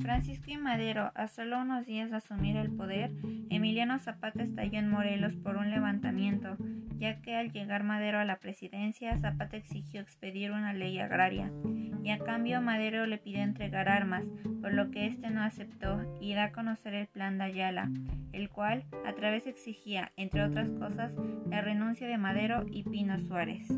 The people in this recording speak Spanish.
Francisco y Madero, a solo unos días de asumir el poder, Emiliano Zapata estalló en Morelos por un levantamiento, ya que al llegar Madero a la presidencia, Zapata exigió expedir una ley agraria, y a cambio Madero le pidió entregar armas, por lo que éste no aceptó y da a conocer el plan de Ayala, el cual a través exigía, entre otras cosas, la renuncia de Madero y Pino Suárez.